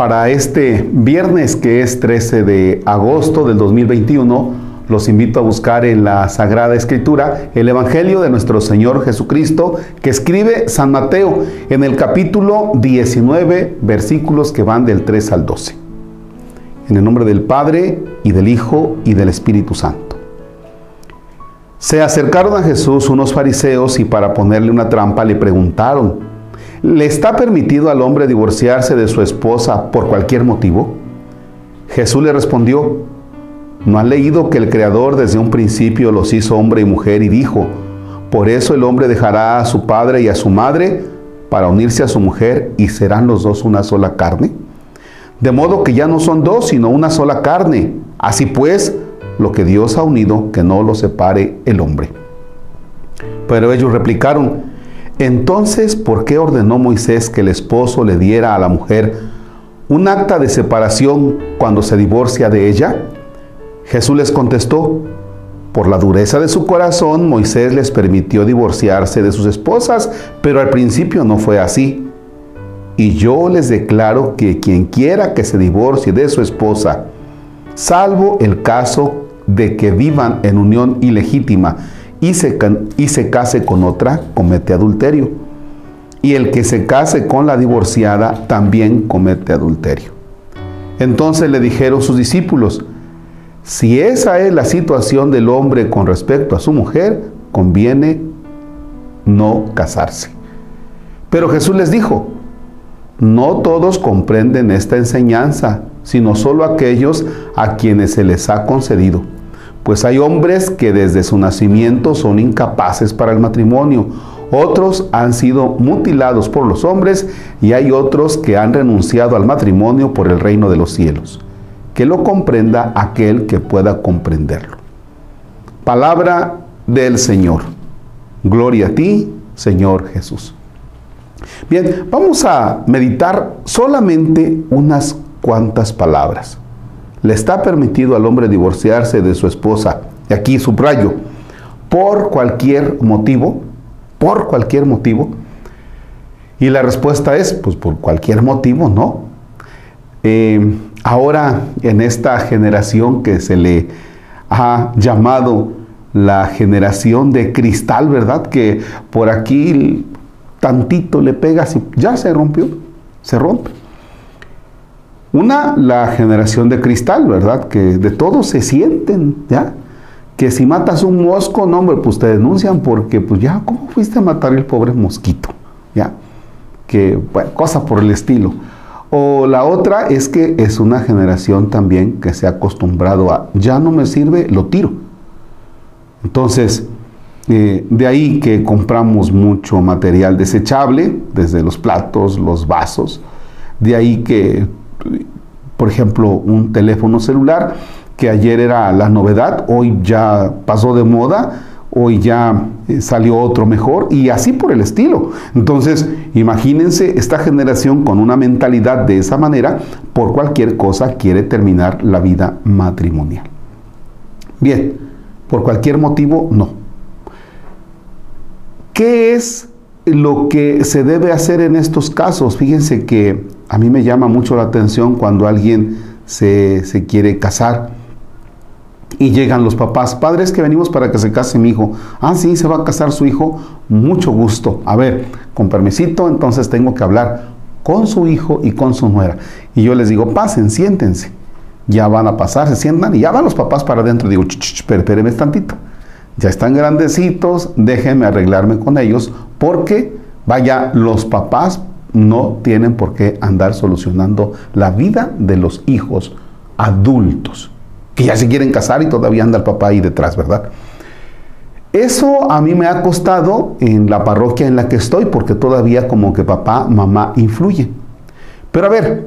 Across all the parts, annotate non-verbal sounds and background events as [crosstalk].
Para este viernes que es 13 de agosto del 2021, los invito a buscar en la Sagrada Escritura el Evangelio de nuestro Señor Jesucristo que escribe San Mateo en el capítulo 19, versículos que van del 3 al 12. En el nombre del Padre y del Hijo y del Espíritu Santo. Se acercaron a Jesús unos fariseos y para ponerle una trampa le preguntaron, ¿Le está permitido al hombre divorciarse de su esposa por cualquier motivo? Jesús le respondió, ¿no han leído que el Creador desde un principio los hizo hombre y mujer y dijo, por eso el hombre dejará a su padre y a su madre para unirse a su mujer y serán los dos una sola carne? De modo que ya no son dos, sino una sola carne. Así pues, lo que Dios ha unido, que no lo separe el hombre. Pero ellos replicaron, entonces, ¿por qué ordenó Moisés que el esposo le diera a la mujer un acta de separación cuando se divorcia de ella? Jesús les contestó, por la dureza de su corazón, Moisés les permitió divorciarse de sus esposas, pero al principio no fue así. Y yo les declaro que quien quiera que se divorcie de su esposa, salvo el caso de que vivan en unión ilegítima, y se, y se case con otra, comete adulterio. Y el que se case con la divorciada también comete adulterio. Entonces le dijeron sus discípulos, si esa es la situación del hombre con respecto a su mujer, conviene no casarse. Pero Jesús les dijo, no todos comprenden esta enseñanza, sino solo aquellos a quienes se les ha concedido pues hay hombres que desde su nacimiento son incapaces para el matrimonio, otros han sido mutilados por los hombres y hay otros que han renunciado al matrimonio por el reino de los cielos. Que lo comprenda aquel que pueda comprenderlo. Palabra del Señor. Gloria a ti, Señor Jesús. Bien, vamos a meditar solamente unas cuantas palabras le está permitido al hombre divorciarse de su esposa, y aquí subrayo, por cualquier motivo, por cualquier motivo. Y la respuesta es, pues por cualquier motivo, no. Eh, ahora, en esta generación que se le ha llamado la generación de cristal, ¿verdad? Que por aquí tantito le pegas y ya se rompió, se rompe. Una, la generación de cristal, ¿verdad? Que de todos se sienten, ¿ya? Que si matas un mosco, no, hombre, pues te denuncian porque, pues ya, ¿cómo fuiste a matar el pobre mosquito? ¿Ya? Que, bueno, cosa por el estilo. O la otra es que es una generación también que se ha acostumbrado a, ya no me sirve, lo tiro. Entonces, eh, de ahí que compramos mucho material desechable, desde los platos, los vasos. De ahí que por ejemplo, un teléfono celular que ayer era la novedad, hoy ya pasó de moda, hoy ya eh, salió otro mejor y así por el estilo. Entonces, imagínense esta generación con una mentalidad de esa manera, por cualquier cosa quiere terminar la vida matrimonial. Bien, por cualquier motivo, no. ¿Qué es lo que se debe hacer en estos casos? Fíjense que a mí me llama mucho la atención cuando alguien se, quiere casar y llegan los papás, padres que venimos para que se case mi hijo. Ah, sí, se va a casar su hijo, mucho gusto. A ver, con permisito, entonces tengo que hablar con su hijo y con su nuera. Y yo les digo, pasen, siéntense. Ya van a pasar, se sientan y ya van los papás para adentro. Digo, espérenme tantito. Ya están grandecitos, déjenme arreglarme con ellos porque, vaya, los papás no tienen por qué andar solucionando la vida de los hijos adultos, que ya se quieren casar y todavía anda el papá ahí detrás, ¿verdad? Eso a mí me ha costado en la parroquia en la que estoy, porque todavía como que papá, mamá influye. Pero a ver,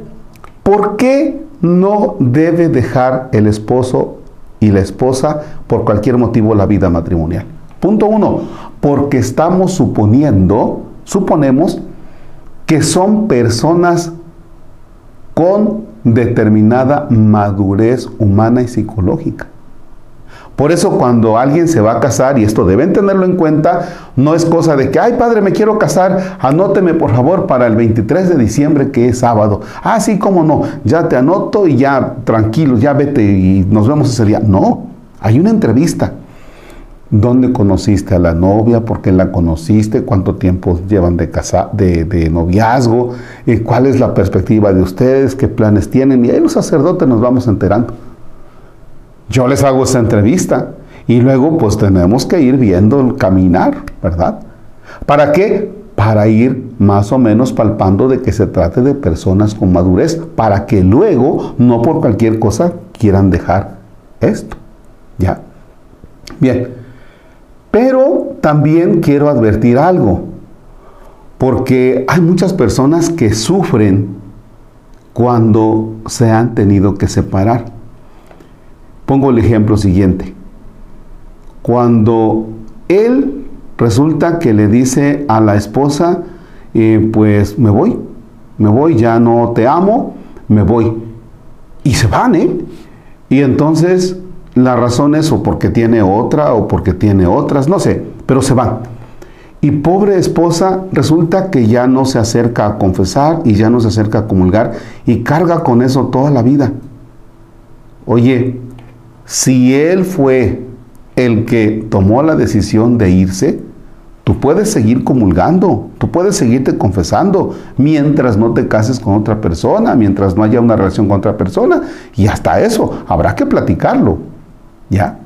¿por qué no debe dejar el esposo y la esposa por cualquier motivo la vida matrimonial? Punto uno, porque estamos suponiendo, suponemos, que son personas con determinada madurez humana y psicológica. Por eso cuando alguien se va a casar, y esto deben tenerlo en cuenta, no es cosa de que, ay padre, me quiero casar, anóteme por favor para el 23 de diciembre que es sábado. Ah, sí, cómo no, ya te anoto y ya tranquilos, ya vete y nos vemos ese día. No, hay una entrevista. ¿Dónde conociste a la novia? ¿Por qué la conociste? ¿Cuánto tiempo llevan de, casa, de, noviazgo? ¿Cuál es la perspectiva de ustedes? ¿Qué planes tienen? Y ahí los sacerdotes nos vamos enterando. Yo les hago esa entrevista y luego pues tenemos que ir viendo el caminar, ¿verdad? ¿Para qué? Para ir más o menos palpando de que se trate de personas con madurez, para que luego no por cualquier cosa quieran dejar esto. ¿Ya? Bien. Pero también quiero advertir algo, porque hay muchas personas que sufren cuando se han tenido que separar. Pongo el ejemplo siguiente. Cuando él resulta que le dice a la esposa, eh, pues me voy, me voy, ya no te amo, me voy. Y se van, ¿eh? Y entonces la razón es o porque tiene otra o porque tiene otras, no sé, pero se van. Y pobre esposa resulta que ya no se acerca a confesar y ya no se acerca a comulgar y carga con eso toda la vida. Oye, si él fue el que tomó la decisión de irse, tú puedes seguir comulgando, tú puedes seguirte confesando mientras no te cases con otra persona, mientras no haya una relación con otra persona. Y hasta eso, habrá que platicarlo, ¿ya?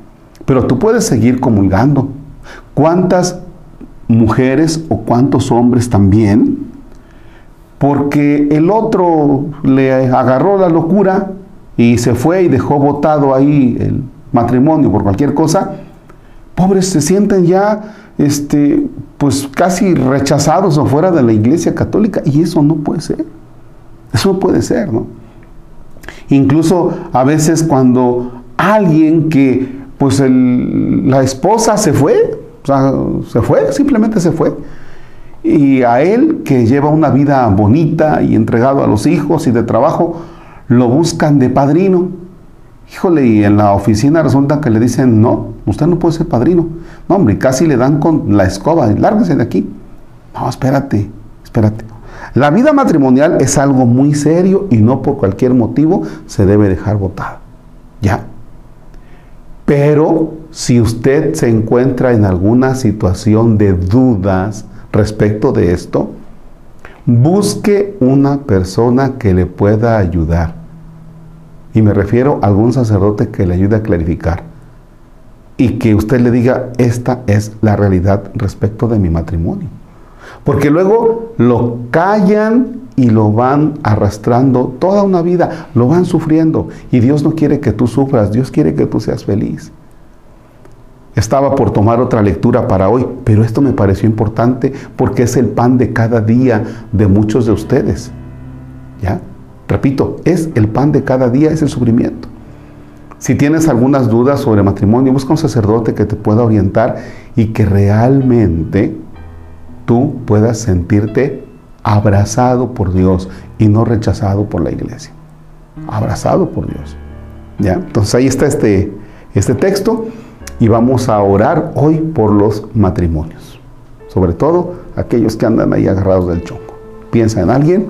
Pero tú puedes seguir comulgando. ¿Cuántas mujeres o cuántos hombres también? Porque el otro le agarró la locura y se fue y dejó votado ahí el matrimonio por cualquier cosa, pobres se sienten ya este, pues casi rechazados o fuera de la iglesia católica y eso no puede ser. Eso no puede ser, ¿no? Incluso a veces cuando alguien que pues la esposa se fue, o sea, se fue, simplemente se fue. Y a él que lleva una vida bonita y entregado a los hijos y de trabajo, lo buscan de padrino. Híjole, y en la oficina resulta que le dicen, no, usted no puede ser padrino. No, hombre, casi le dan con la escoba, lárguese de aquí. No, espérate, espérate. La vida matrimonial es algo muy serio y no por cualquier motivo se debe dejar votado. ¿Ya? Pero si usted se encuentra en alguna situación de dudas respecto de esto, busque una persona que le pueda ayudar. Y me refiero a algún sacerdote que le ayude a clarificar. Y que usted le diga, esta es la realidad respecto de mi matrimonio. Porque luego lo callan y lo van arrastrando toda una vida, lo van sufriendo. Y Dios no quiere que tú sufras, Dios quiere que tú seas feliz. Estaba por tomar otra lectura para hoy, pero esto me pareció importante porque es el pan de cada día de muchos de ustedes. ¿Ya? Repito, es el pan de cada día, es el sufrimiento. Si tienes algunas dudas sobre matrimonio, busca un sacerdote que te pueda orientar y que realmente tú puedas sentirte abrazado por Dios y no rechazado por la iglesia. Abrazado por Dios. ¿Ya? Entonces ahí está este, este texto y vamos a orar hoy por los matrimonios. Sobre todo aquellos que andan ahí agarrados del chongo. Piensa en alguien.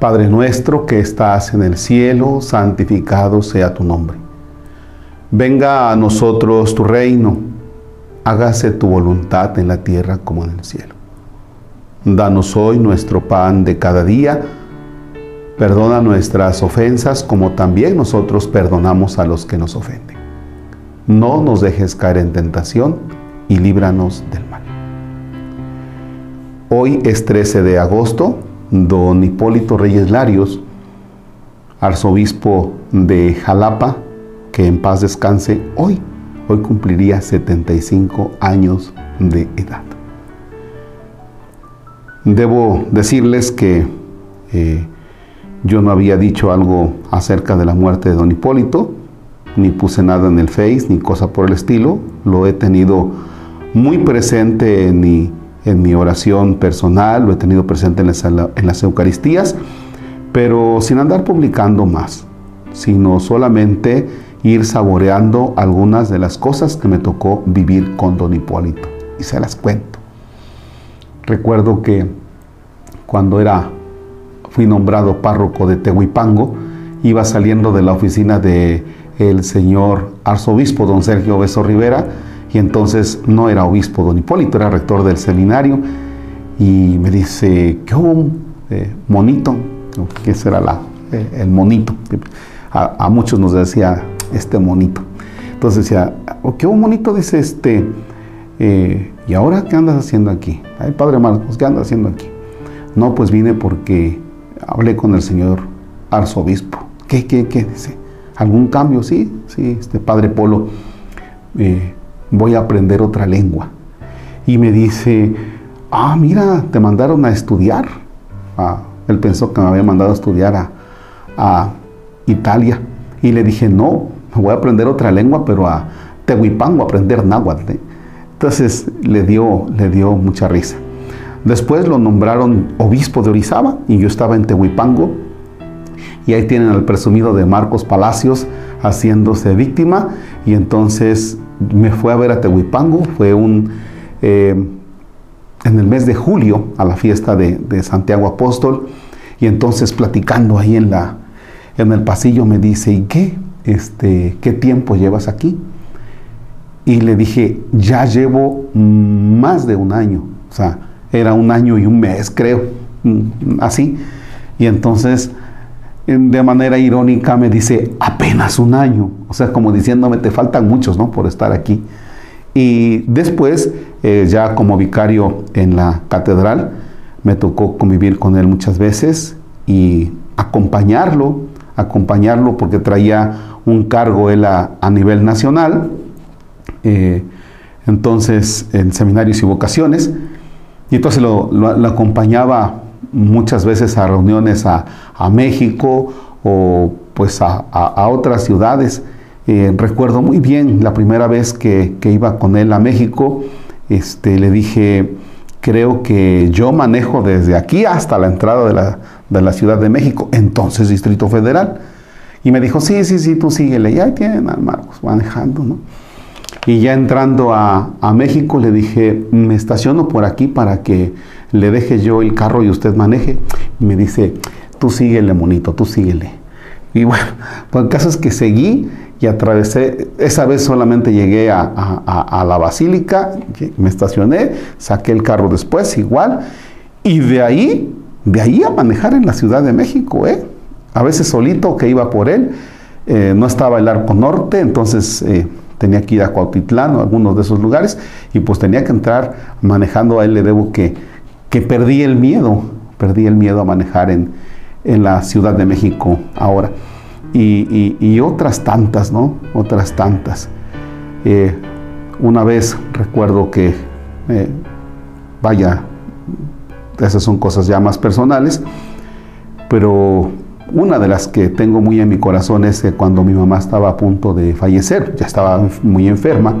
Padre nuestro que estás en el cielo, santificado sea tu nombre. Venga a nosotros tu reino. Hágase tu voluntad en la tierra como en el cielo. Danos hoy nuestro pan de cada día Perdona nuestras ofensas como también nosotros perdonamos a los que nos ofenden. No nos dejes caer en tentación y líbranos del mal. Hoy es 13 de agosto, don Hipólito Reyes Larios, arzobispo de Jalapa, que en paz descanse hoy, hoy cumpliría 75 años de edad. Debo decirles que eh, yo no había dicho algo acerca de la muerte de don Hipólito, ni puse nada en el Face, ni cosa por el estilo. Lo he tenido muy presente en mi, en mi oración personal, lo he tenido presente en las, en las Eucaristías, pero sin andar publicando más. sino solamente ir saboreando algunas de las cosas que me tocó vivir con don Hipólito. Y se las cuento. Recuerdo que cuando era, fui nombrado párroco de Tehuipango, iba saliendo de la oficina de el señor arzobispo don Sergio Beso Rivera, y entonces no era obispo don Hipólito, era rector del seminario, y me dice, ¿qué hubo? Eh, monito, que será la, eh, el monito. A, muchos nos decía este monito. Entonces decía, oh, ¿qué hubo monito? Dice este, eh, ¿y ahora qué andas haciendo aquí? Ay, padre Marcos, ¿qué andas haciendo aquí? No, pues vine porque hablé con el señor arzobispo. ¿Qué, qué, qué? Dice, ¿algún cambio? Sí, sí, este padre Polo, voy a aprender otra lengua. Y me dice, ah, mira, te mandaron a estudiar. Ah, él pensó que me había mandado a estudiar a, Italia. Y le dije, no, voy a aprender otra lengua, pero a Tehuipango, a aprender náhuatl. ¿eh?". Entonces le dio, le dio mucha risa. Después lo nombraron obispo de Orizaba y yo estaba en Tehuipango. Y ahí tienen al presumido de Marcos Palacios haciéndose víctima. Y entonces me fue a ver a Tehuipango. Fue un... Eh, en el mes de julio a la fiesta de, Santiago Apóstol y entonces platicando ahí en, la, en el pasillo me dice, ¿y qué? Este, ¿Qué tiempo llevas aquí? Y le dije, ya llevo más de un año, o sea, era un año y un mes, creo, mm, así. Y entonces, de manera irónica, me dice, apenas un año, o sea, como diciéndome, te faltan muchos, ¿no? Por estar aquí. Y después, eh, ya como vicario en la catedral, me tocó convivir con él muchas veces y acompañarlo, acompañarlo porque traía un cargo él a, nivel nacional, eh, entonces en seminarios y vocaciones, y entonces lo, acompañaba muchas veces a reuniones a, México o pues a otras ciudades eh, recuerdo muy bien la primera vez que, iba con él a México, este, le dije, creo que yo manejo desde aquí hasta la entrada de la, Ciudad de México, entonces Distrito Federal. Y me dijo, sí, sí, sí, tú síguele. Y ahí tienen al Marcos manejando, ¿no? Y ya entrando a, a, México le dije, me estaciono por aquí para que le deje yo el carro y usted maneje. Y me dice, tú síguele, monito, tú síguele. Y [laughs] bueno, pues el caso es que seguí y atravesé, esa vez solamente llegué a, la basílica, me estacioné, saqué el carro después igual, y de ahí, de ahí a manejar en la Ciudad de México, ¿eh? A veces solito que iba por él, eh, no estaba el arco norte, entonces eh, tenía que ir a Cuautitlán o algunos de esos lugares, y pues tenía que entrar manejando, a él le debo que, que perdí el miedo, perdí el miedo a manejar en, en la Ciudad de México ahora y, otras tantas, ¿no? Otras tantas. Eh, una vez recuerdo que, vaya, esas son cosas ya más personales, pero una de las que tengo muy en mi corazón es que cuando mi mamá estaba a punto de fallecer, ya estaba muy enferma,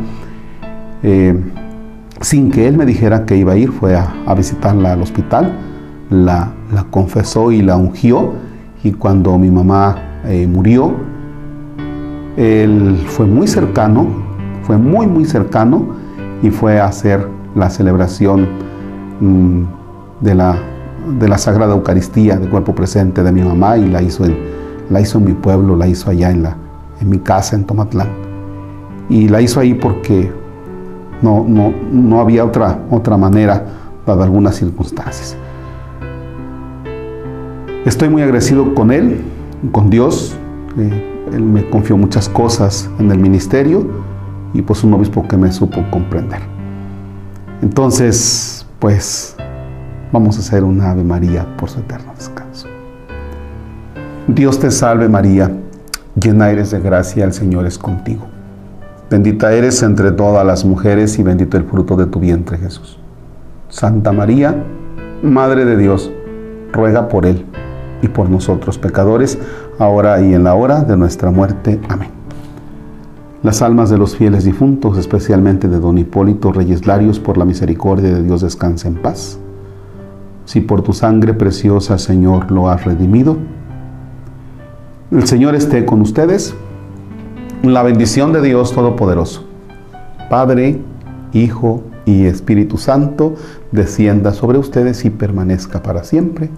eh, sin que él me dijera que iba a ir, fue a, visitarla al hospital, la, confesó y la ungió, y cuando mi mamá eh, murió, él fue muy cercano, fue muy, muy cercano y fue a hacer la celebración mm, de, la, de la Sagrada Eucaristía de cuerpo presente de mi mamá y la hizo en, la hizo en mi pueblo, la hizo allá en, la, en mi casa en Tomatlán. Y la hizo ahí porque no, no, no había otra, otra manera, dada algunas circunstancias. Estoy muy agradecido con él, con Dios. Eh, él me confió muchas cosas en el ministerio y pues un obispo que me supo comprender. Entonces, pues vamos a hacer una Ave María por su eterno descanso. Dios te salve María, llena eres de gracia, el Señor es contigo. Bendita eres entre todas las mujeres y bendito el fruto de tu vientre Jesús. Santa María, Madre de Dios, ruega por él y por nosotros pecadores, ahora y en la hora de nuestra muerte. Amén. Las almas de los fieles difuntos, especialmente de don Hipólito Reyes Larios, por la misericordia de Dios descansen en paz. Si por tu sangre preciosa, Señor, lo has redimido, El Señor esté con ustedes. La bendición de Dios Todopoderoso, Padre, Hijo y Espíritu Santo, descienda sobre ustedes y permanezca para siempre.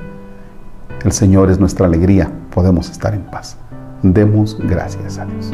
El Señor es nuestra alegría, podemos estar en paz. Demos gracias a Dios.